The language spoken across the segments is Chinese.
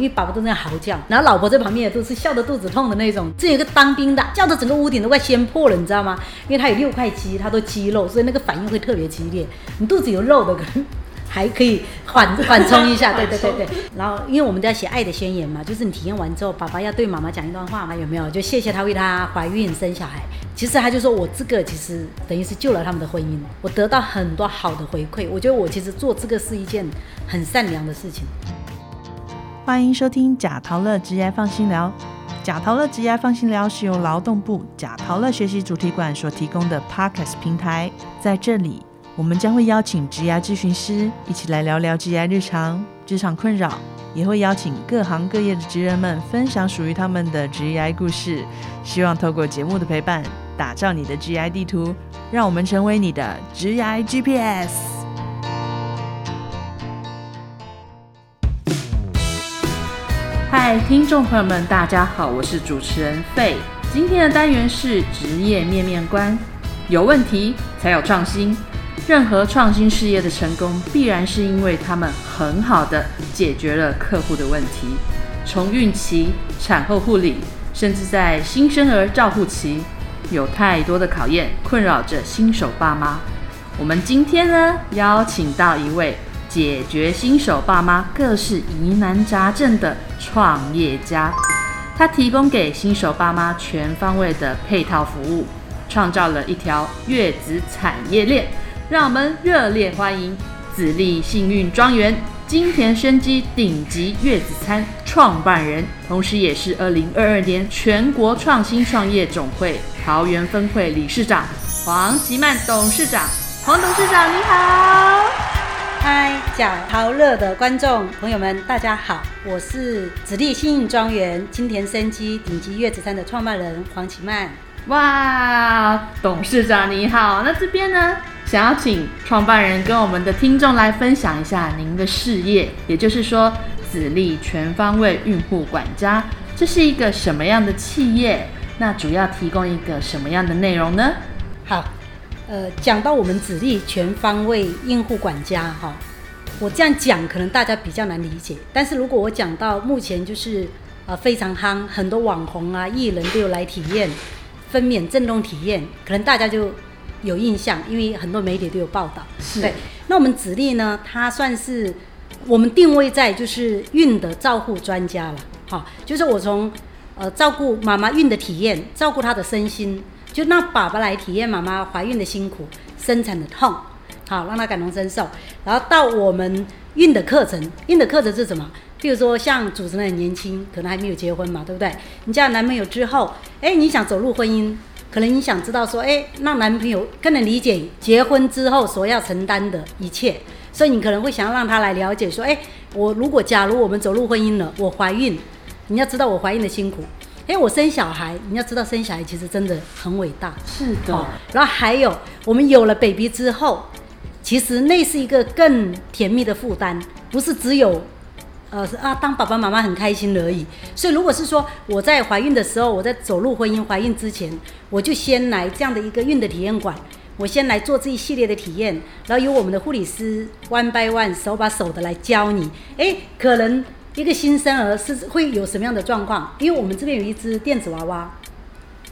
因为爸爸都在嚎叫，然后老婆在旁边也都是笑得肚子痛的那种。这有一个当兵的，叫的整个屋顶都快掀破了，你知道吗？因为他有六块肌，他都肌肉，所以那个反应会特别激烈。你肚子有肉的可能还可以缓缓冲一下，对对对对。然后因为我们在写爱的宣言嘛，就是你体验完之后，爸爸要对妈妈讲一段话嘛，有没有？就谢谢他为他怀孕生小孩。其实他就说我这个其实等于是救了他们的婚姻，我得到很多好的回馈。我觉得我其实做这个是一件很善良的事情。欢迎收听贾陶乐职业放心聊。贾陶乐职业放心聊是由劳动部贾陶乐学习主题馆所提供的 Podcast 平台。在这里，我们将会邀请职业咨询师一起来聊聊职业日常、职场困扰，也会邀请各行各业的职人们分享属于他们的职业故事。希望透过节目的陪伴，打造你的 GI 地图，让我们成为你的职业 GPS。听众朋友们，大家好，我是主持人费。今天的单元是职业面面观。有问题才有创新，任何创新事业的成功，必然是因为他们很好的解决了客户的问题。从孕期、产后护理，甚至在新生儿照护期，有太多的考验困扰着新手爸妈。我们今天呢，邀请到一位。解决新手爸妈各式疑难杂症的创业家，他提供给新手爸妈全方位的配套服务，创造了一条月子产业链。让我们热烈欢迎子立幸运庄园金田生机顶级月子餐创办人，同时也是二零二二年全国创新创业总会桃园分会理事长黄吉曼董事长。黄董事长你好。嗨，贾陶乐的观众朋友们，大家好，我是子立幸运庄园金田生机顶级月子餐的创办人黄启曼。哇，董事长你好，那这边呢，想要请创办人跟我们的听众来分享一下您的事业，也就是说子立全方位孕妇管家，这是一个什么样的企业？那主要提供一个什么样的内容呢？好。呃，讲到我们子立全方位孕护管家哈，我这样讲可能大家比较难理解。但是如果我讲到目前就是呃非常夯，很多网红啊、艺人都有来体验分娩震动体验，可能大家就有印象，因为很多媒体都有报道。对，那我们子立呢，它算是我们定位在就是孕的照护专家了，哈，就是我从呃照顾妈妈孕的体验，照顾她的身心。就让爸爸来体验妈妈怀孕的辛苦、生产的痛，好让他感同身受。然后到我们孕的课程，孕的课程是什么？譬如说，像主持人很年轻，可能还没有结婚嘛，对不对？你交了男朋友之后，哎，你想走入婚姻，可能你想知道说，哎，让男朋友更能理解结婚之后所要承担的一切，所以你可能会想要让他来了解说，哎，我如果假如我们走入婚姻了，我怀孕，你要知道我怀孕的辛苦。哎，我生小孩，你要知道生小孩其实真的很伟大。是的。然后还有，我们有了 baby 之后，其实那是一个更甜蜜的负担，不是只有，呃，啊，当爸爸妈妈很开心而已。所以，如果是说我在怀孕的时候，我在走入婚姻、怀孕之前，我就先来这样的一个孕的体验馆，我先来做这一系列的体验，然后由我们的护理师 one by one 手把手的来教你。哎，可能。一个新生儿是会有什么样的状况？因为我们这边有一只电子娃娃，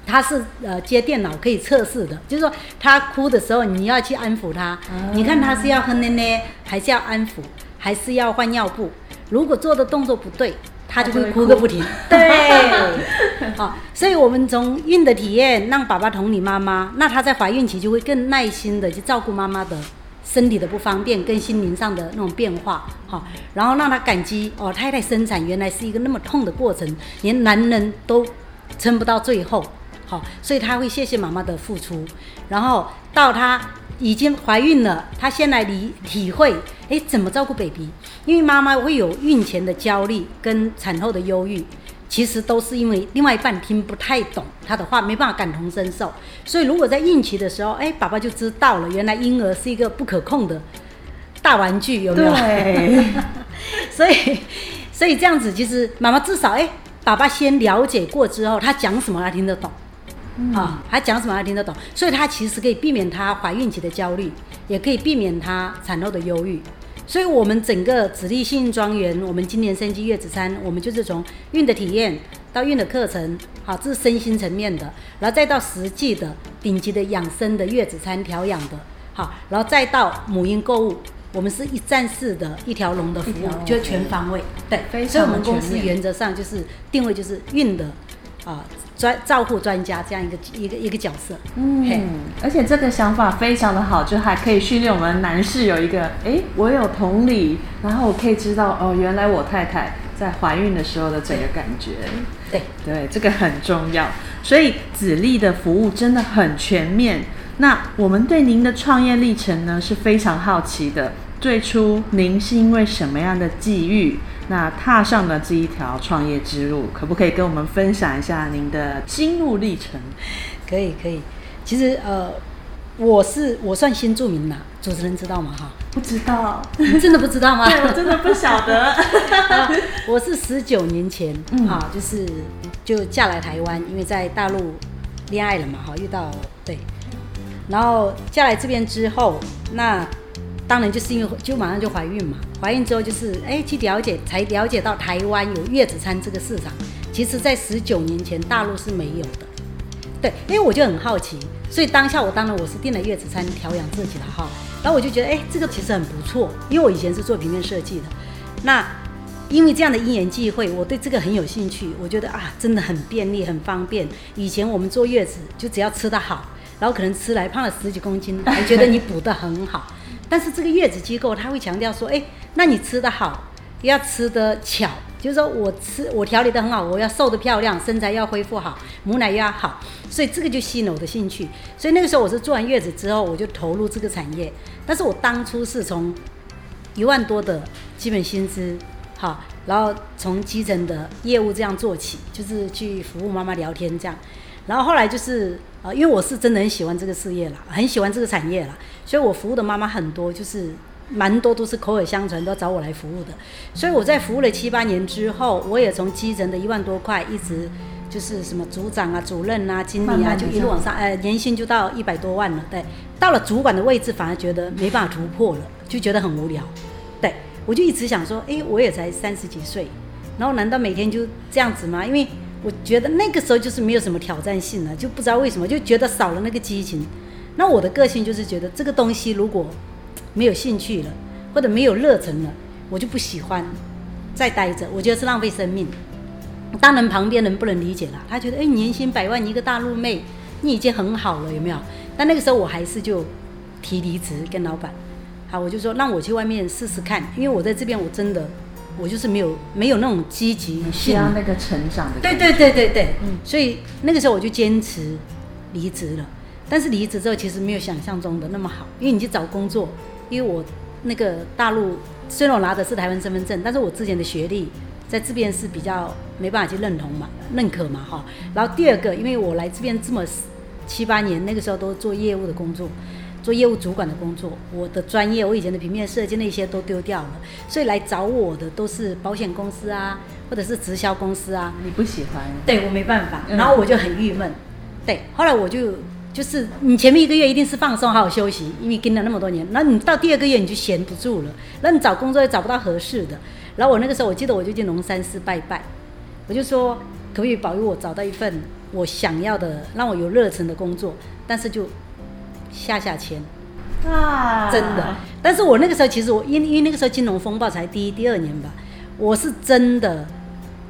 它是呃接电脑可以测试的，就是说他哭的时候你要去安抚他，你看他是要哼呢呢，还是要安抚，还是要换尿布？如果做的动作不对，他就会哭个不停。对，好，所以我们从孕的体验让爸爸同理妈妈，那他在怀孕期就会更耐心的去照顾妈妈的。身体的不方便跟心灵上的那种变化，好，然后让他感激哦，太太生产原来是一个那么痛的过程，连男人都撑不到最后，好，所以他会谢谢妈妈的付出，然后到他已经怀孕了，他先来理体会，哎，怎么照顾 baby，因为妈妈会有孕前的焦虑跟产后的忧郁。其实都是因为另外一半听不太懂他的话，没办法感同身受。所以如果在孕期的时候，哎，爸爸就知道了，原来婴儿是一个不可控的大玩具，有没有？对。所以，所以这样子，其实妈妈至少，哎，爸爸先了解过之后，他讲什么他听得懂，啊，他讲什么他听得懂，所以他其实可以避免他怀孕期的焦虑，也可以避免他产后的忧郁。所以我们整个紫立幸运庄园，我们今年升级月子餐，我们就是从孕的体验到孕的课程，好，这是身心层面的，然后再到实际的顶级的养生的月子餐调养的，好，然后再到母婴购物，我们是一站式的一条龙的服务，就是全方位，对，所以我们公司原则上就是定位就是孕的啊专照护专家这样一个一个一个角色，嗯，而且这个想法非常的好，就还可以训练我们男士有一个，哎，我有同理，然后我可以知道，哦，原来我太太在怀孕的时候的整个感觉。对。对，这个很重要。所以子立的服务真的很全面。那我们对您的创业历程呢是非常好奇的。最初您是因为什么样的际遇，那踏上了这一条创业之路？可不可以跟我们分享一下您的心路历程？可以可以，其实呃，我是我算新住民啦，主持人知道吗？哈，不知道，你真的不知道吗？对我真的不晓得。啊我是十九年前嗯啊，就是就嫁来台湾，因为在大陆恋爱了嘛，哈，遇到对，然后嫁来这边之后，那当然就是因为就马上就怀孕嘛，怀孕之后就是哎去了解，才了解到台湾有月子餐这个市场，其实在十九年前大陆是没有的。对，因为我就很好奇，所以当下我当然我是订了月子餐调养自己的哈，然后我就觉得哎、这个其实很不错，因为我以前是做平面设计的，那因为这样的因缘际会，我对这个很有兴趣，我觉得啊真的很便利很方便。以前我们坐月子就只要吃得好，然后可能吃来胖了十几公斤，还觉得你补得很好，但是这个月子机构他会强调说，哎、那你吃得好，要吃得巧，就是说我吃我调理得很好，我要瘦得漂亮，身材要恢复好，母奶要好，所以这个就吸引了我的兴趣。所以那个时候我是做完月子之后，我就投入这个产业。但是我当初是从一万多的基本薪资，好，然后从基层的业务这样做起，就是去服务妈妈聊天这样。然后后来就是呃，因为我是真的很喜欢这个事业啦，很喜欢这个产业啦，所以我服务的妈妈很多，就是蛮多都是口耳相传，都找我来服务的。所以我在服务了七八年之后，我也从基层的一万多块一直就是什么组长啊、主任啊、经理啊，慢慢就一路往上，呃，年薪就到一百多万了。对，到了主管的位置，反而觉得没办法突破了，就觉得很无聊。对我就一直想说，诶，我也才三十几岁，然后难道每天就这样子吗？因为我觉得那个时候就是没有什么挑战性了，就不知道为什么就觉得少了那个激情。那我的个性就是觉得这个东西如果没有兴趣了，或者没有热忱了，我就不喜欢再待着，我觉得是浪费生命。当然旁边人不能理解了，他觉得哎、年薪百万一个大陆妹，你已经很好了，有没有？但那个时候我还是就提离职跟老板，好，我就说让我去外面试试看，因为我在这边我真的我就是没有没有那种积极需要那个成长的。对对对对对，嗯，所以那个时候我就坚持离职了。但是离职之后，其实没有想象中的那么好，因为你去找工作，因为我那个大陆虽然我拿的是台湾身份证，但是我之前的学历在这边是比较没办法去认同嘛、认可嘛哈。然后第二个，因为我来这边这么七八年，那个时候都做业务的工作，做业务主管的工作，我的专业，我以前的平面设计那些都丢掉了，所以来找我的都是保险公司啊，或者是直销公司啊，你不喜欢？对我没办法，嗯然后我就很郁闷。对，后来我就就是你前面一个月一定是放松，好好休息，因为跟了那么多年，然后你到第二个月你就闲不住了，然后你找工作也找不到合适的。然后我那个时候我记得我就去龙山寺拜拜，我就说可不可以保佑我找到一份我想要的，让我有热忱的工作，但是就下下签。啊真的。但是我那个时候其实我因因为那个时候金融风暴才第一第二年吧，我是真的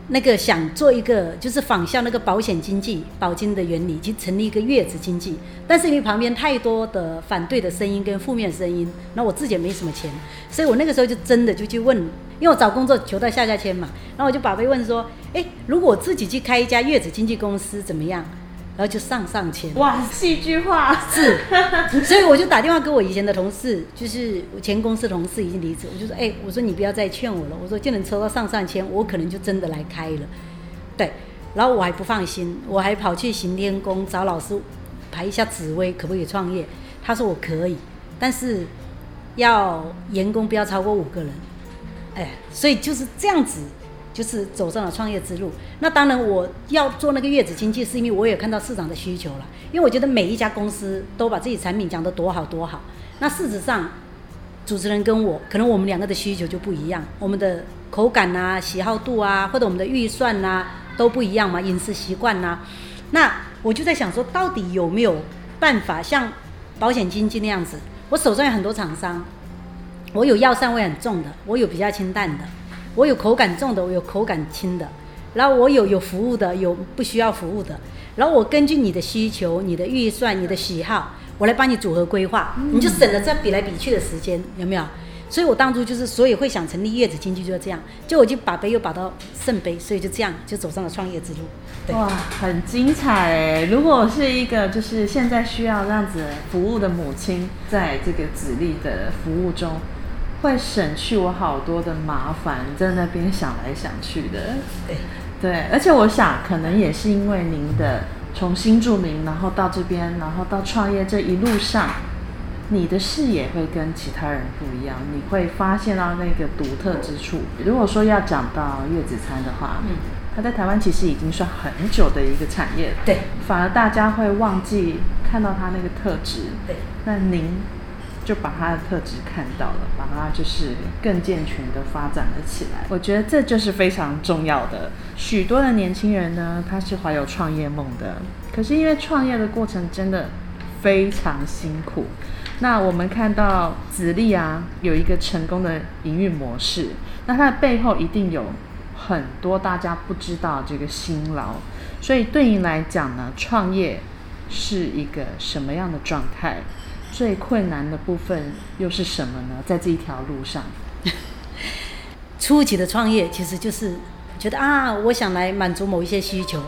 那个想做一个就是仿效那个保险经济保金的原理，去成立一个月子经济。但是因为旁边太多的反对的声音跟负面声音，那我自己也没什么钱，所以我那个时候就真的就去问，因为我找工作求到下下签嘛，然后我就宝贝问说，哎，如果我自己去开一家月子经济公司怎么样？然后就上上签。哇，戏剧化。是，所以我就打电话给我以前的同事，就是我前公司同事已经离职，我就说，哎、我说你不要再劝我了，我说就能抽到上上签，我可能就真的来开了，对，然后我还不放心，我还跑去行天宫找老师排一下紫薇，可不可以创业？他说我可以，但是要员工不要超过五个人，哎，所以就是这样子，就是走上了创业之路。那当然，我要做那个月子经济，是因为我也看到市场的需求了。因为我觉得每一家公司都把自己产品讲得多好多好，那事实上主持人跟我，可能我们两个的需求就不一样，我们的口感啊、喜好度啊，或者我们的预算啊都不一样嘛，饮食习惯呐。那我就在想说，到底有没有办法像保险经纪那样子？我手上有很多厂商，我有药膳味很重的，我有比较清淡的，我有口感重的，我有口感轻的，然后我有有服务的，有不需要服务的，然后我根据你的需求、你的预算、你的喜好，我来帮你组合规划，你就省了这比来比去的时间，有没有？所以我当初就是，所以会想成立月子经济就是这样，就我就把杯又把到圣杯，所以就这样就走上了创业之路。哇，很精彩！如果是一个就是现在需要这样子服务的母亲，在这个子力的服务中，会省去我好多的麻烦，在那边想来想去的。对对，而且我想，可能也是因为您的从新住民，然后到这边，然后到创业这一路上。你的视野会跟其他人不一样，你会发现到那个独特之处。如果说要讲到月子餐的话，嗯，它在台湾其实已经算很久的一个产业了。对，反而大家会忘记看到它那个特质。对，那您就把他的特质看到了，把他就是更健全的发展了起来。我觉得这就是非常重要的。许多的年轻人呢，他是怀有创业梦的，可是因为创业的过程真的非常辛苦。那我们看到子力啊，有一个成功的营运模式，那它的背后一定有很多大家不知道这个辛劳，所以对您来讲呢，创业是一个什么样的状态？最困难的部分又是什么呢？在这一条路上，初期的创业其实就是觉得啊，我想来满足某一些需求，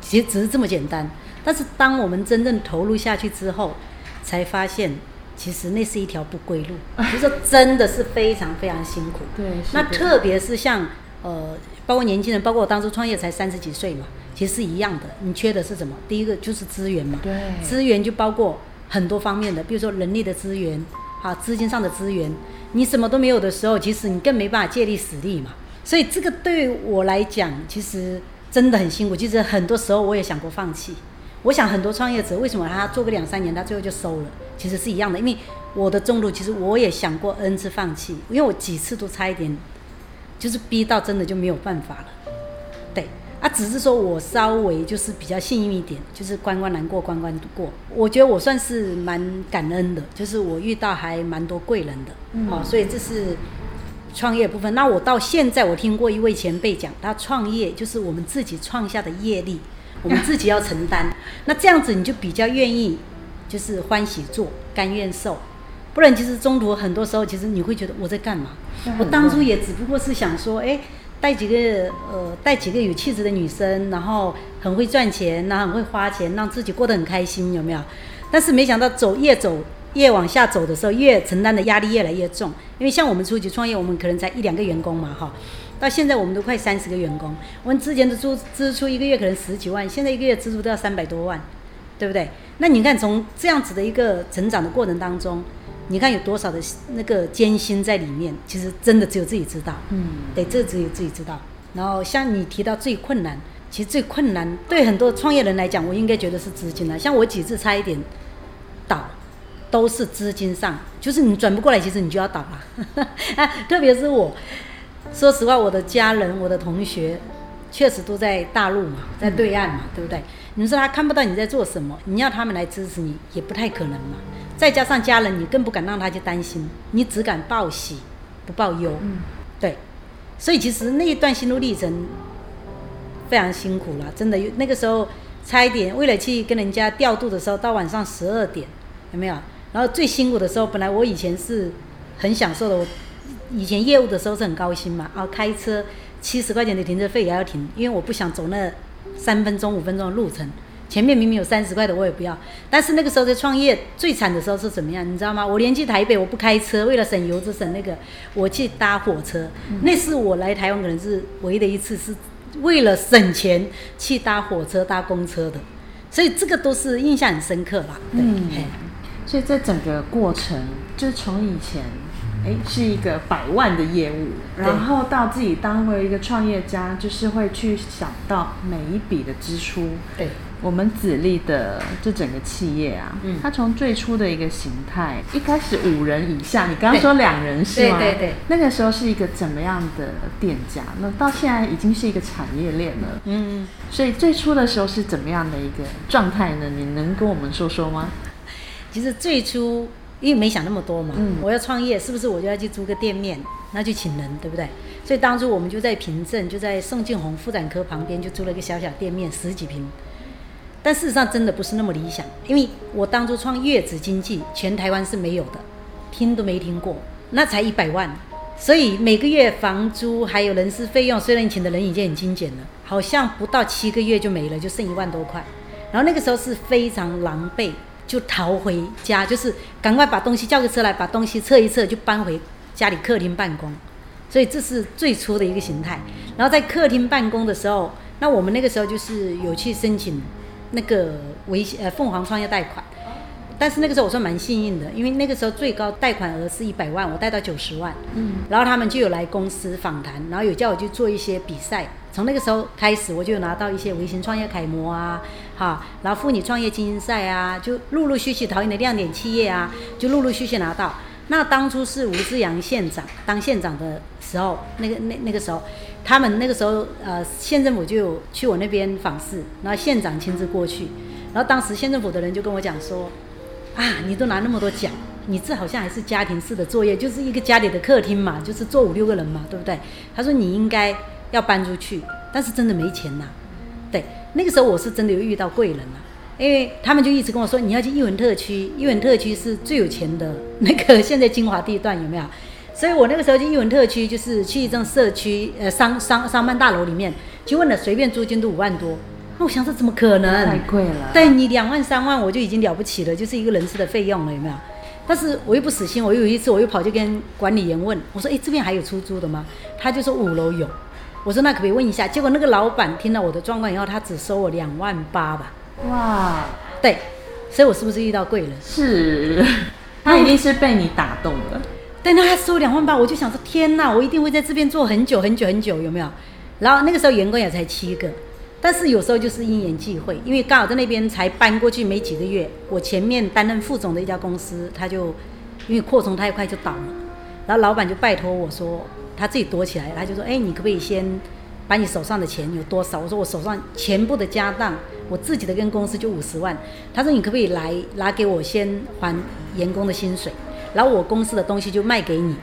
其实只是这么简单。但是当我们真正投入下去之后，才发现。其实那是一条不归路，就说真的是非常非常辛苦。对，那特别是像呃，包括年轻人，包括我当初创业才三十几岁嘛，其实是一样的。你缺的是什么？第一个就是资源嘛。对。资源就包括很多方面的，比如说人力的资源，啊，资金上的资源。你什么都没有的时候，其实你更没办法借力使力嘛。所以这个对我来讲，其实真的很辛苦。其实很多时候我也想过放弃。我想很多创业者为什么他做个两三年，他最后就收了？其实是一样的，因为我的中路其实我也想过 N 次放弃，因为我几次都差一点，就是逼到真的就没有办法了。对，啊，只是说我稍微就是比较幸运一点，就是关关难过关关过。我觉得我算是蛮感恩的，就是我遇到还蛮多贵人的，哦，所以这是创业部分。那我到现在我听过一位前辈讲，他创业就是我们自己创下的业力。我们自己要承担，那这样子你就比较愿意，就是欢喜做，甘愿受。不然其实中途很多时候，其实你会觉得我在干嘛？我当初也只不过是想说，哎，带几个呃，带几个有气质的女生，然后很会赚钱，然后很会花钱，让自己过得很开心，有没有？但是没想到走越走越往下走的时候，越承担的压力越来越重。因为像我们初级创业，我们可能才一两个员工嘛，哈。到现在我们都快三十个员工，我们之前的支支出一个月可能十几万，现在一个月支出都要三百多万，对不对？那你看从这样子的一个成长的过程当中，你看有多少的那个艰辛在里面，其实真的只有自己知道。嗯，对，这只有自己知道。然后像你提到最困难，其实最困难对很多创业人来讲，我应该觉得是资金了。像我几次差一点倒，都是资金上，就是你转不过来，其实你就要倒了。特别是我。说实话，我的家人、我的同学，确实都在大陆嘛，在对岸嘛，对不对？你说他看不到你在做什么，你要他们来支持你，也不太可能嘛。再加上家人，你更不敢让他去担心，你只敢报喜，不报忧。嗯，对。所以其实那一段心路历程非常辛苦了，真的。那个时候差一点，为了去跟人家调度的时候，到晚上十二点，有没有？然后最辛苦的时候，本来我以前是很享受的。我以前业务的时候是很高薪嘛，啊，开车七十块钱的停车费也要停，因为我不想走那三分钟五分钟的路程。前面明明有三十块的我也不要。但是那个时候在创业最惨的时候是怎么样？你知道吗？我连去台北我不开车，为了省油就省那个，我去搭火车。那是我来台湾可能是唯一的一次是为了省钱去搭火车搭公车的，所以这个都是印象很深刻吧。嗯，所以这整个过程就是从以前。哎，是一个百万的业务，然后到自己当为一个创业家，就是会去想到每一笔的支出，对，我们子立的这整个企业啊，嗯它从最初的一个形态，一开始五人以下，你刚刚说两人是吗？对对对那个时候是一个怎么样的店家？那到现在已经是一个产业链了。嗯，所以最初的时候是怎么样的一个状态呢？你能跟我们说说吗？其实最初因为没想那么多嘛，嗯我要创业，是不是我就要去租个店面，那就请人，对不对？所以当初我们就在平镇，就在宋庆红妇产科旁边，就租了一个小小店面，十几平。但事实上真的不是那么理想，因为我当初创月子经济，全台湾是没有的，听都没听过，那才一百万，所以每个月房租还有人事费用，虽然你请的人已经很精简了，好像不到七个月就没了，就剩一万多块。然后那个时候是非常狼狈，就逃回家，就是赶快把东西叫个车来，把东西撤一撤，就搬回家里客厅办公。所以这是最初的一个形态。然后在客厅办公的时候，那我们那个时候就是有去申请那个微呃凤凰创业贷款，但是那个时候我算蛮幸运的，因为那个时候最高贷款额是一百万，我贷到九十万。嗯，然后他们就有来公司访谈，然后有叫我去做一些比赛。从那个时候开始，我就有拿到一些微型创业楷模啊，哈，然后妇女创业精英赛啊，就陆陆续续桃园的亮点企业啊，就陆陆续续拿到。那当初是吴志阳县长当县长的时候，那个那那个时候，他们那个时候呃县政府就去我那边访视，然后县长亲自过去，然后当时县政府的人就跟我讲说，啊，你都拿那么多奖，你这好像还是家庭式的作业，就是一个家里的客厅嘛，就是坐五六个人嘛，对不对？他说你应该要搬出去，但是真的没钱呐、对，那个时候我是真的有遇到贵人了、因为他们就一直跟我说你要去艺文特区，艺文特区是最有钱的那个现在金华地段有没有？所以我那个时候去艺文特区，就是去一幢社区呃商商商办大楼里面去问了，随便租金都五万多。那我想说怎么可能？太贵了。对你两万三万我就已经了不起了，就是一个人事的费用了，有没有？但是我又不死心，我有一次我又跑去跟管理员问，我说：“哎，这边还有出租的吗？”他就说五楼有。我说：“那可不可以问一下？”结果那个老板听了我的状况以后，他只收我两万八吧。哇，对，所以我是不是遇到贵人？是，他一定是被你打动了。但，他收两万八，我就想说：天哪，我一定会在这边做很久很久很久，有没有？然后那个时候员工也才七个，但是有时候就是因缘际会，因为刚好在那边才搬过去没几个月，我前面担任副总的一家公司，他就因为扩充太快就倒了，然后老板就拜托我说，他自己躲起来，他就说：哎，你可不可以先把你手上的钱有多少？我说我手上全部的家当，我自己的跟公司就五十万。他说你可不可以来拿给我先还 员工的薪水，然后我公司的东西就卖给你。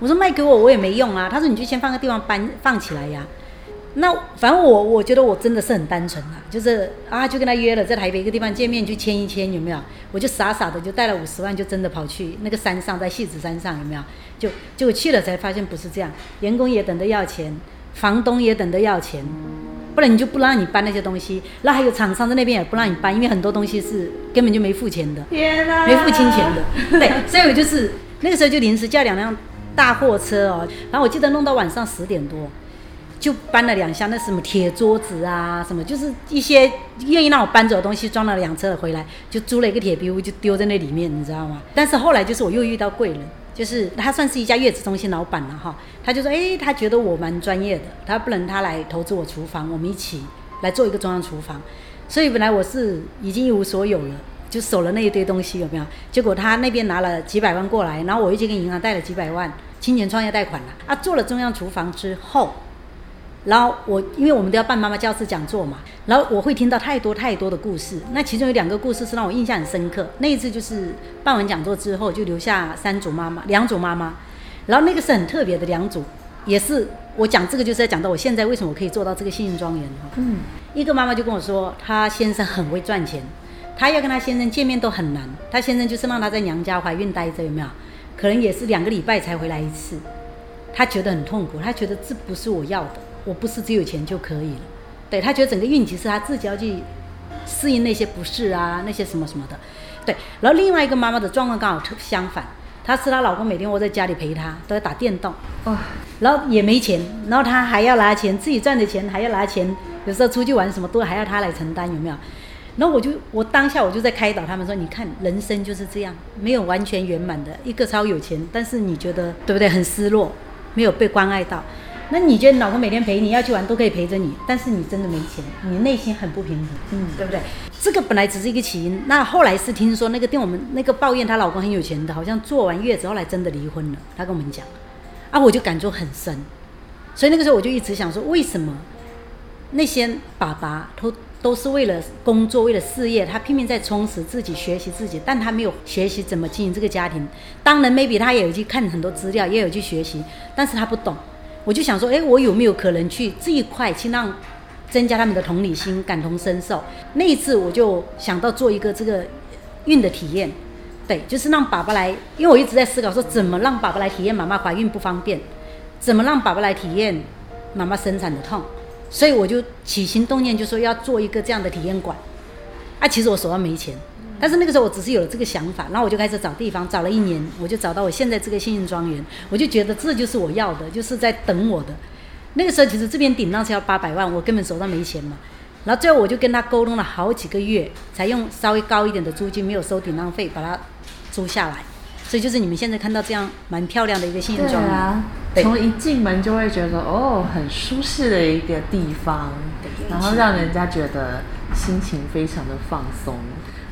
我说卖给我我也没用啊。他说你就先放个地方搬放起来呀。那反正我我觉得我真的是很单纯啦，就是啊就跟他约了在台北一个地方见面去签一签有没有？我就傻傻的就带了五十万就真的跑去那个山上在戏子山上有没有？就就去了才发现不是这样，员工也等着要钱，房东也等着要钱，不然你就不让你搬那些东西。那还有厂商在那边也不让你搬，因为很多东西是根本就没付钱的。没付清钱的。对，所以我就是那个时候就临时叫两辆大货车哦，然后我记得弄到晚上十点多，就搬了两箱那什么铁桌子啊，什么就是一些愿意让我搬走的东西，装了两车回来，就租了一个铁皮屋就丢在那里面，你知道吗？但是后来就是我又遇到贵人。就是他算是一家月子中心老板了哈，他就说，哎、他觉得我蛮专业的，他不能他来投资我厨房，我们一起来做一个中央厨房。所以本来我是已经一无所有了，就守了那一堆东西，有没有？结果他那边拿了几百万过来，然后我又去跟银行贷了几百万，青年创业贷款了。啊，做了中央厨房之后，然后我因为我们都要办妈妈教室讲座嘛，然后我会听到太多太多的故事。那其中有两个故事是让我印象很深刻。那一次就是办完讲座之后，就留下三组妈妈，两组妈妈，然后那个是很特别的两组，也是我讲这个就是在讲到我现在为什么我可以做到这个幸运庄园哈。嗯，一个妈妈就跟我说，她先生很会赚钱，她要跟她先生见面都很难。她先生就是让她在娘家怀孕待着，有没有？可能也是两个礼拜才回来一次，她觉得很痛苦，她觉得这不是我要的，我不是只有钱就可以了。对她觉得整个孕期是她自己要去适应那些不适啊，那些什么什么的。对，然后另外一个妈妈的状况刚好特相反，她是她老公每天窝在家里陪她，都在打电动。哦，然后也没钱，然后她还要拿钱，自己赚的钱还要拿钱，有时候出去玩什么都还要她来承担，有没有？然后我就我当下我就在开导他们说，你看人生就是这样，没有完全圆满的，一个超有钱，但是你觉得对不对？很失落，没有被关爱到。那你觉得老公每天陪你要去玩都可以陪着你，但是你真的没钱，你内心很不平衡，嗯对不对？这个本来只是一个起因，那后来是听说那个店我们那个抱怨她老公很有钱的，好像做完月子后来真的离婚了，她跟我们讲，啊，我就感触很深，所以那个时候我就一直想说，为什么那些爸爸都都是为了工作，为了事业，他拼命在充实自己，学习自己，但他没有学习怎么经营这个家庭。当然，maybe 他也有去看很多资料，也有去学习，但是他不懂。我就想说，哎，我有没有可能去这一块去让增加他们的同理心、感同身受？那一次我就想到做一个这个孕的体验，对，就是让爸爸来，因为我一直在思考说，怎么让爸爸来体验妈妈怀孕不方便，怎么让爸爸来体验妈妈生产的痛。所以我就起心动念，就说要做一个这样的体验馆。啊，其实我手上没钱，但是那个时候我只是有了这个想法，然后我就开始找地方，找了一年，我就找到我现在这个幸运庄园，我就觉得这就是我要的，就是在等我的。那个时候其实这边顶浪是要八百万，我根本手上没钱嘛。然后最后我就跟他沟通了好几个月，才用稍微高一点的租金，没有收顶浪费，把它租下来。所以就是你们现在看到这样蛮漂亮的一个幸运庄园。啊，从一进门就会觉得哦，很舒适的一个地方，然后让人家觉得心情非常的放松。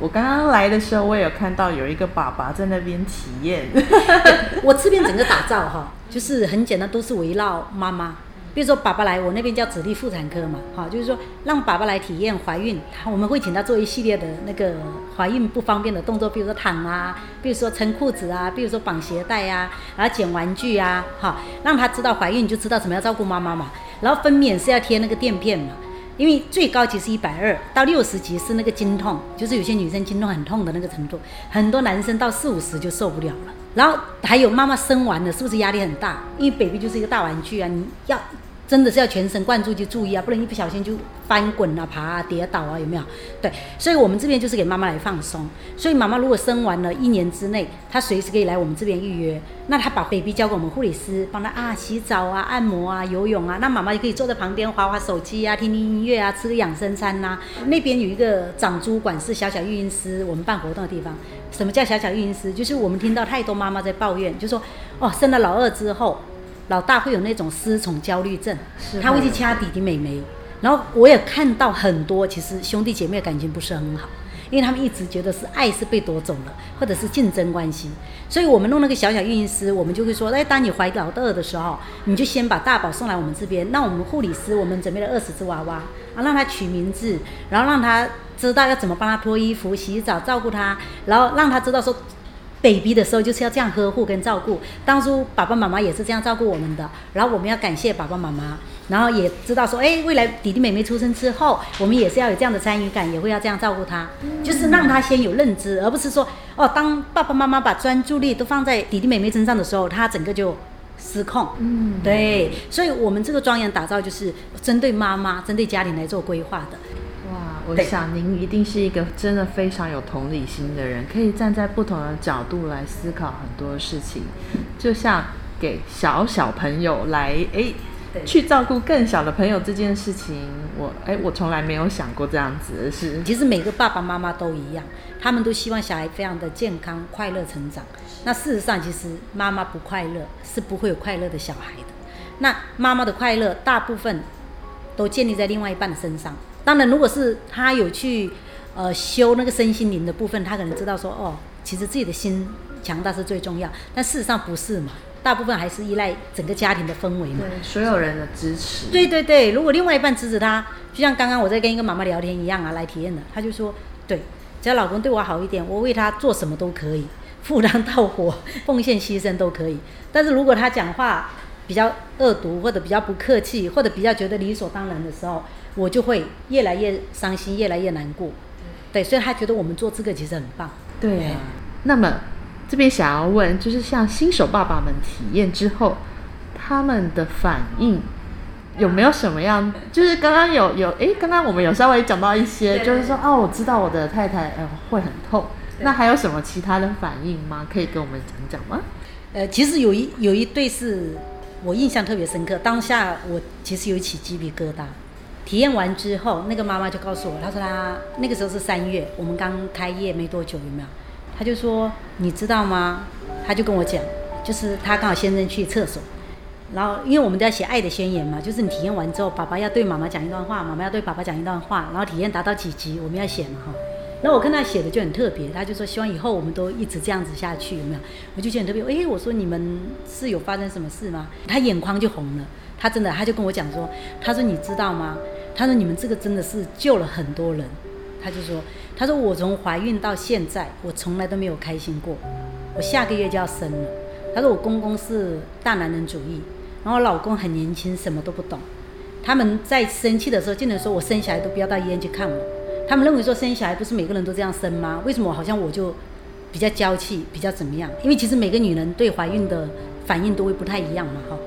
我刚刚来的时候，我也有看到有一个爸爸在那边体验，我这边整个打造哈，就是很简单，都是围绕妈妈。比如说爸爸来，我那边叫子力妇产科嘛，哈，就是说让爸爸来体验怀孕，我们会请他做一系列的那个怀孕不方便的动作，比如说躺啊，比如说撑裤子啊，比如说绑鞋带啊，然后捡玩具啊，哈，让他知道怀孕就知道怎么样照顾妈妈嘛。然后分娩是要贴那个垫片嘛，因为最高级是一百二到六十级是那个经痛，就是有些女生经痛很痛的那个程度，很多男生到四五十就受不了了。然后还有妈妈生完了是不是压力很大？因为 baby 就是一个大玩具啊，你要真的是要全神贯注去注意啊，不能一不小心就翻滚啊、爬啊、跌倒啊，有没有？对，所以我们这边就是给妈妈来放松。所以妈妈如果生完了一年之内，她随时可以来我们这边预约。那她把 baby 交给我们护理师，帮她啊洗澡啊、按摩啊、游泳啊。那妈妈也可以坐在旁边划划手机啊、听听音乐啊、吃个养生餐呐、那边有一个长租馆是小小育婴师，我们办活动的地方。什么叫小小育婴师？就是我们听到太多妈妈在抱怨，就说哦，生了老二之后，老大会有那种失宠焦虑症，他会会去掐弟弟妹妹。然后我也看到很多，其实兄弟姐妹感情不是很好，因为他们一直觉得是爱是被夺走了，或者是竞争关系。所以我们弄那个小小育婴师，我们就会说，哎，当你怀老二的时候，你就先把大宝送来我们这边，那我们护理师我们准备了二十只娃娃，啊，让他取名字，然后让他知道要怎么帮他脱衣服、洗澡、照顾他，然后让他知道说。Baby 的时候就是要这样呵护跟照顾，当初爸爸妈妈也是这样照顾我们的，然后我们要感谢爸爸妈妈，然后也知道说，哎，未来弟弟妹妹出生之后，我们也是要有这样的参与感，也会要这样照顾他，就是让他先有认知，而不是说，哦，当爸爸妈妈把专注力都放在弟弟妹妹身上的时候，他整个就失控。嗯，对，所以我们这个庄园打造就是针对妈妈、针对家庭来做规划的。哇，我想您一定是一个真的非常有同理心的人，可以站在不同的角度来思考很多事情，就像给小小朋友来诶去照顾更小的朋友这件事情，我诶我从来没有想过这样子的事。其实每个爸爸妈妈都一样，他们都希望小孩非常的健康、快乐成长。那事实上，其实妈妈不快乐是不会有快乐的小孩的。那妈妈的快乐大部分都建立在另外一半的身上。当然，如果是他有去呃修那个身心灵的部分，他可能知道说哦，其实自己的心强大是最重要。但事实上不是嘛，大部分还是依赖整个家庭的氛围嘛。对所有人的支持，对对对，如果另外一半支持他，就像刚刚我在跟一个妈妈聊天一样啊，来体验的，他就说，对，只要老公对我好一点，我为他做什么都可以，赴汤蹈火、奉献牺牲都可以。但是如果他讲话比较恶毒，或者比较不客气，或者比较觉得理所当然的时候，我就会越来越伤心，越来越难过。对，所以他觉得我们做这个其实很棒。对啊。那么这边想要问，就是像新手爸爸们体验之后，他们的反应有没有什么样？就是刚刚有有哎，刚刚我们有稍微讲到一些，就是说哦，我知道我的太太呃会很痛。那还有什么其他的反应吗？可以跟我们讲讲吗？呃，其实有一有一对是我印象特别深刻，当下我其实有起鸡皮疙瘩。体验完之后，那个妈妈就告诉我，她说她那个时候是三月，我们刚开业没多久，有没有？她就说你知道吗？她就跟我讲，就是她刚好先生去厕所，然后因为我们都要写爱的宣言嘛，就是你体验完之后，爸爸要对妈妈讲一段话，妈妈要对爸爸讲一段话，然后体验达到几级，我们要写嘛哈。那我看他写的就很特别，他就说希望以后我们都一直这样子下去，有没有？我就觉得很特别。哎，我说你们是有发生什么事吗？他眼眶就红了，他真的，他就跟我讲说，他说你知道吗？他说你们这个真的是救了很多人。他就说，他说我从怀孕到现在，我从来都没有开心过。我下个月就要生了。他说我公公是大男人主义，然后老公很年轻，什么都不懂。他们在生气的时候，竟然说我生下来都不要到医院去看我。他们认为说生小孩不是每个人都这样生吗？为什么好像我就比较娇气，比较怎么样？因为其实每个女人对怀孕的反应都会不太一样嘛，哈。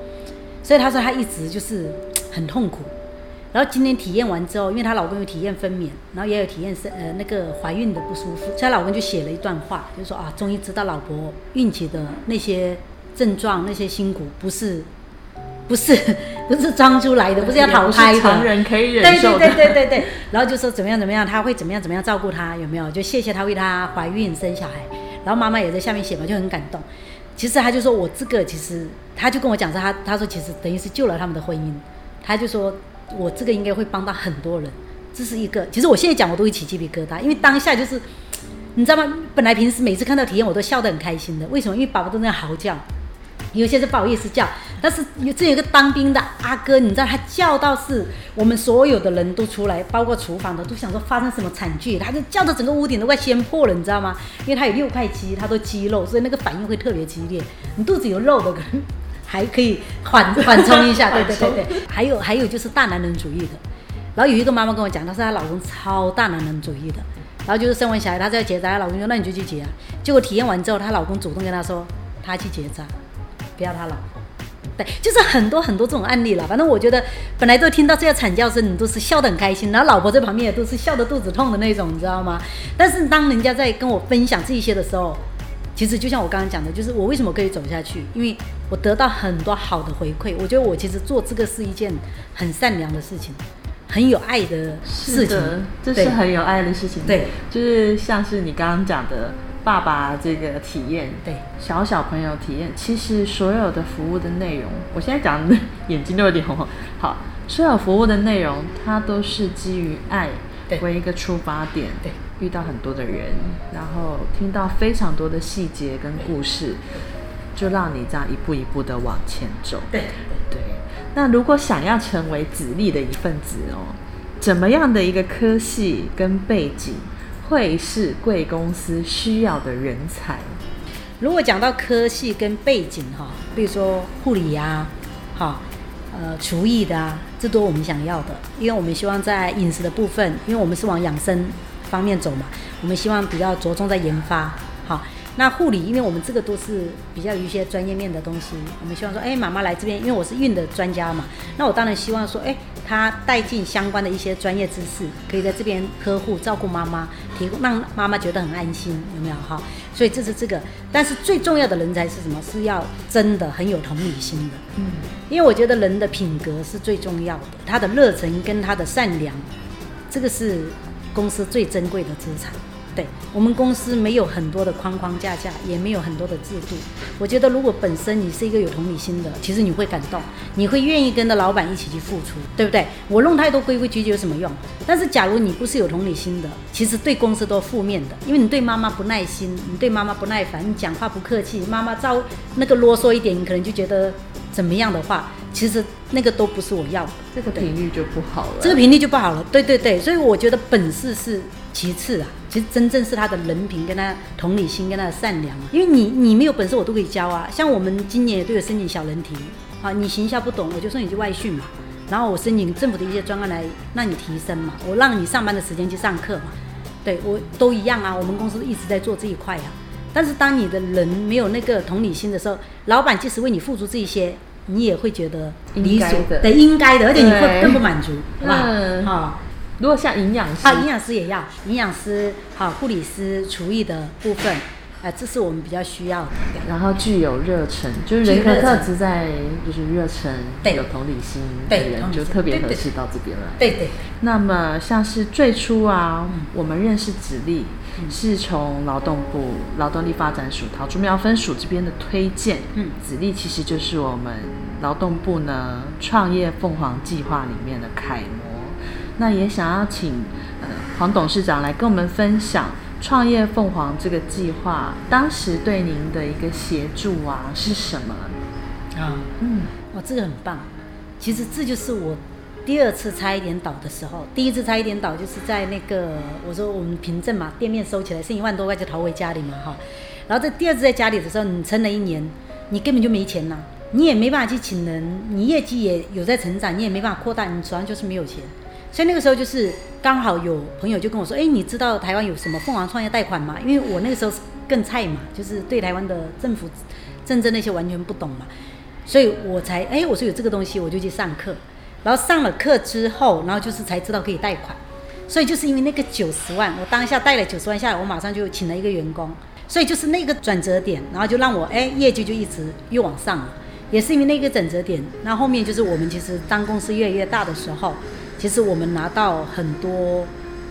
所以她说她一直就是很痛苦。然后今天体验完之后，因为她老公有体验分娩，然后也有体验生呃那个怀孕的不舒服，所以她老公就写了一段话，就说啊，终于知道老婆孕期的那些症状、那些辛苦，不是不是 不是装出来的，不是要讨拍的，常人可以忍受的。对对对对对对。然后就说怎么样怎么样，他会怎么样怎么样照顾她，有没有？就谢谢她为她怀孕生小孩。然后妈妈也在下面写嘛，就很感动。其实他就说我这个其实他就跟我讲说他他说其实等于是救了他们的婚姻，他就说。我这个应该会帮到很多人，这是一个。其实我现在讲我都会起鸡皮疙瘩，因为当下就是，你知道吗？本来平时每次看到体验我都笑得很开心的，为什么？因为宝宝都在嚎叫，有些是不好意思叫。但是有这有一个当兵的阿哥，你知道他叫到是我们所有的人都出来，包括厨房的都想说发生什么惨剧，他就叫的整个屋顶都快掀破了，你知道吗？因为他有六块肌，他都肌肉，所以那个反应会特别激烈。你肚子有肉的可能。还可以缓缓冲一下，对对对对。还有还有就是大男人主义的，然后有一个妈妈跟我讲，她说她老公超大男人主义的，然后就是生完小孩，她要结扎，她老公说那你就去结啊。结果体验完之后，她老公主动跟她说，他去结扎，不要她老婆。对，就是很多很多这种案例了。反正我觉得本来都听到这些惨叫声，你都是笑得很开心，然后老婆在旁边也都是笑得肚子痛的那种，你知道吗？但是当人家在跟我分享这一些的时候，其实就像我刚刚讲的，就是我为什么可以走下去，因为我得到很多好的回馈。我觉得我其实做这个是一件很善良的事情，很有爱的事情。这是很有爱的事情。对，就是像是你刚刚讲的爸爸这个体验，对，小小朋友体验，其实所有的服务的内容，我现在讲的眼睛都有点红。好，所有服务的内容，它都是基于爱为一个出发点。对。遇到很多的人，然后听到非常多的细节跟故事，就让你这样一步一步的往前走。对对。那如果想要成为子力的一份子哦，怎么样的一个科系跟背景会是贵公司需要的人才？如果讲到科系跟背景哈，比如说护理呀，哈，呃，厨艺的啊，这都我们想要的，因为我们希望在饮食的部分，因为我们是往养生。方面走嘛，我们希望比较着重在研发，好。那护理，因为我们这个都是比较有一些专业面的东西，我们希望说，哎，妈妈来这边，因为我是孕的专家嘛，那我当然希望说，哎，她带进相关的一些专业知识，可以在这边呵护照顾妈妈，提供让妈妈觉得很安心，有没有哈？所以这是这个，但是最重要的人才是什么？是要真的很有同理心的，嗯，因为我觉得人的品格是最重要的，他的热忱跟他的善良，这个是。公司最珍贵的资产，对我们公司没有很多的框框架架，也没有很多的制度。我觉得，如果本身你是一个有同理心的，其实你会感动，你会愿意跟着老板一起去付出，对不对？我弄太多规规矩矩有什么用？但是，假如你不是有同理心的，其实对公司都负面的，因为你对妈妈不耐心，你对妈妈不耐烦，你讲话不客气，妈妈招那个啰嗦一点，你可能就觉得怎么样的话。其实那个都不是我要的，这个频率就不好了。这个频率就不好了，对对对，所以我觉得本事是其次啊，其实真正是他的人品跟他同理心跟他的善良。因为你你没有本事，我都可以教啊。像我们今年也都有申请小人题，啊，你行销不懂，我就送你去外训嘛。然后我申请政府的一些专案来让你提升嘛，我让你上班的时间去上课嘛。对我都一样啊，我们公司一直在做这一块啊。但是当你的人没有那个同理心的时候，老板即使为你付出这些。你也会觉得理所的，应该的，而且你会更不满足，好吧？好，如果像营养师，啊，营养师也要，营养师好，护理师、厨艺的部分，哎，这是我们比较需要的。然后具有热忱，就是人格特质在，就是热忱，有同理心的人就特别合适到这边来。对对。那么像是最初啊，我们认识子力。是从劳动部劳动力发展署桃竹苗分署这边的推荐，嗯，子力其实就是我们劳动部呢创业凤凰计划里面的楷模。那也想要请呃黄董事长来跟我们分享创业凤凰这个计划当时对您的一个协助啊是什么？啊，嗯，哇，这个很棒。其实这就是我第二次差一点倒的时候，第一次差一点倒就是在那个我说我们凭证嘛，店面收起来剩一万多块就逃回家里嘛哈。然后在第二次在家里的时候，你撑了一年，你根本就没钱呐，你也没办法去请人，你业绩也有在成长，你也没办法扩大，你主要就是没有钱。所以那个时候就是刚好有朋友就跟我说：“哎，你知道台湾有什么凤凰创业贷款吗？”因为我那个时候更菜嘛，就是对台湾的政府政策那些完全不懂嘛，所以我才哎，我说有这个东西，我就去上课。然后上了课之后，然后就是才知道可以贷款。所以就是因为那个九十万，我当下贷了九十万下来，我马上就请了一个员工。所以就是那个转折点，然后就让我哎业绩就一直又往上了。也是因为那个转折点，那后面就是我们其实当公司越来越大的时候。其实我们拿到很多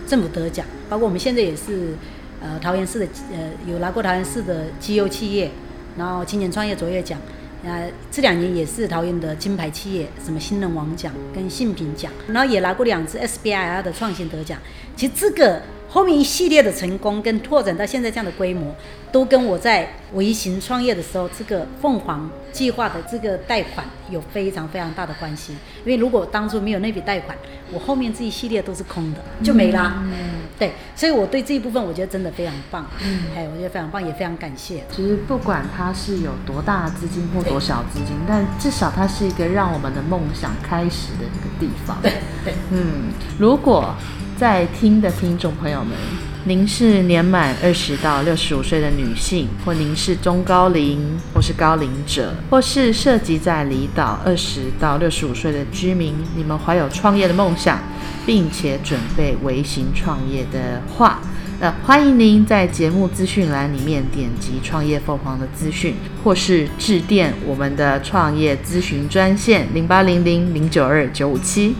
政府得奖，包括我们现在也是，呃，桃园市的呃有拿过桃园市的绩优企业，然后青年创业卓越奖，呃，这两年也是桃园的金牌企业，什么新人王奖跟信品奖，然后也拿过两次 SBIR 的创新得奖。其实这个。后面一系列的成功跟拓展到现在这样的规模，都跟我在微型创业的时候这个凤凰计划的这个贷款有非常非常大的关系。因为如果当初没有那笔贷款，我后面这一系列都是空的，就没啦。嗯，对，所以我对这一部分我觉得真的非常棒。嗯，哎，我觉得非常棒，也非常感谢。其实不管它是有多大的资金或多少资金，但至少它是一个让我们的梦想开始的一个地方。对对，嗯，如果。在听的听众朋友们，您是年满二十到六十五岁的女性，或您是中高龄，或是高龄者，或是涉及在离岛二十到六十五岁的居民，你们怀有创业的梦想，并且准备微型创业的话，那欢迎您在节目资讯栏里面点击创业凤凰的资讯，或是致电我们的创业咨询专线零八零零零九二九五七。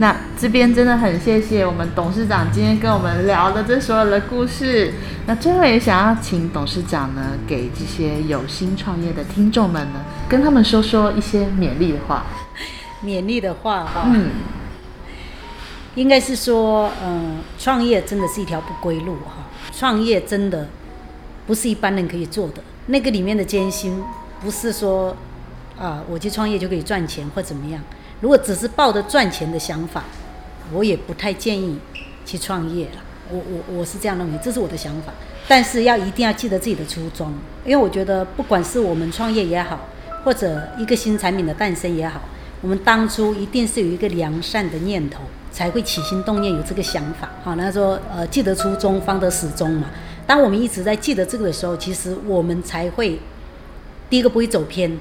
那这边真的很谢谢我们董事长今天跟我们聊的这所有的故事。那最后也想要请董事长呢，给这些有心创业的听众们呢，跟他们说说一些勉励的话。勉励的话哈，嗯，应该是说，嗯，创业真的是一条不归路哈。创业真的不是一般人可以做的，那个里面的艰辛，不是说啊，我去创业就可以赚钱或怎么样。如果只是抱着赚钱的想法，我也不太建议去创业了。我我我是这样认为，这是我的想法。但是要一定要记得自己的初衷，因为我觉得不管是我们创业也好，或者一个新产品的诞生也好，我们当初一定是有一个良善的念头，才会起心动念有这个想法。好，那说呃，记得初衷方得始终嘛。当我们一直在记得这个的时候，其实我们才会第一个不会走偏，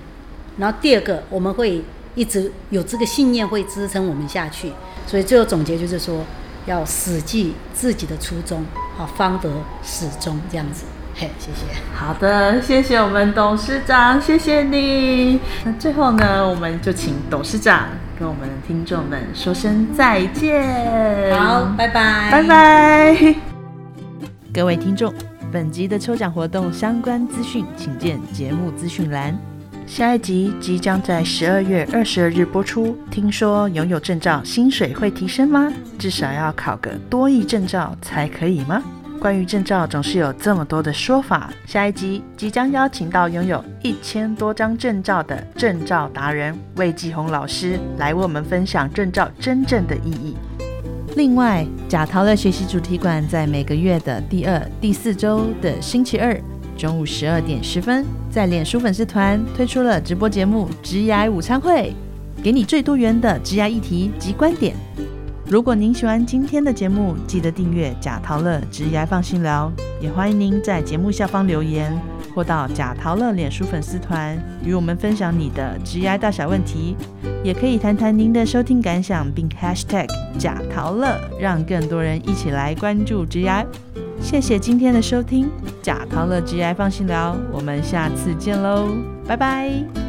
然后第二个我们会。一直有这个信念会支撑我们下去，所以最后总结就是说，要死记自己的初衷，好方得始终这样子。嘿，谢谢。好的，谢谢我们董事长，谢谢你。那最后呢，我们就请董事长跟我们的听众们说声再见。好，拜拜，拜拜。各位听众，本集的抽奖活动相关资讯，请见节目资讯栏。下一集即将在十二月二十二日播出。听说拥有证照，薪水会提升吗？至少要考个多亿证照才可以吗？关于证照，总是有这么多的说法。下一集即将邀请到拥有一千多张证照的证照达人魏继红老师来为我们分享证照真正的意义。另外，贾陶乐学习主题馆在每个月的第二、第四周的星期二。中午十二点十分，在脸书粉丝团推出了直播节目《职涯午餐会》，给你最多元的职涯议题及观点。如果您喜欢今天的节目，记得订阅贾陶乐职涯放心聊，也欢迎您在节目下方留言，或到贾陶乐脸书粉丝团与我们分享你的职涯大小问题，也可以谈谈您的收听感想，并 #hashtag 贾陶乐，让更多人一起来关注职涯。谢谢今天的收听，贾涛乐 G I 放心聊，我们下次见喽，拜拜。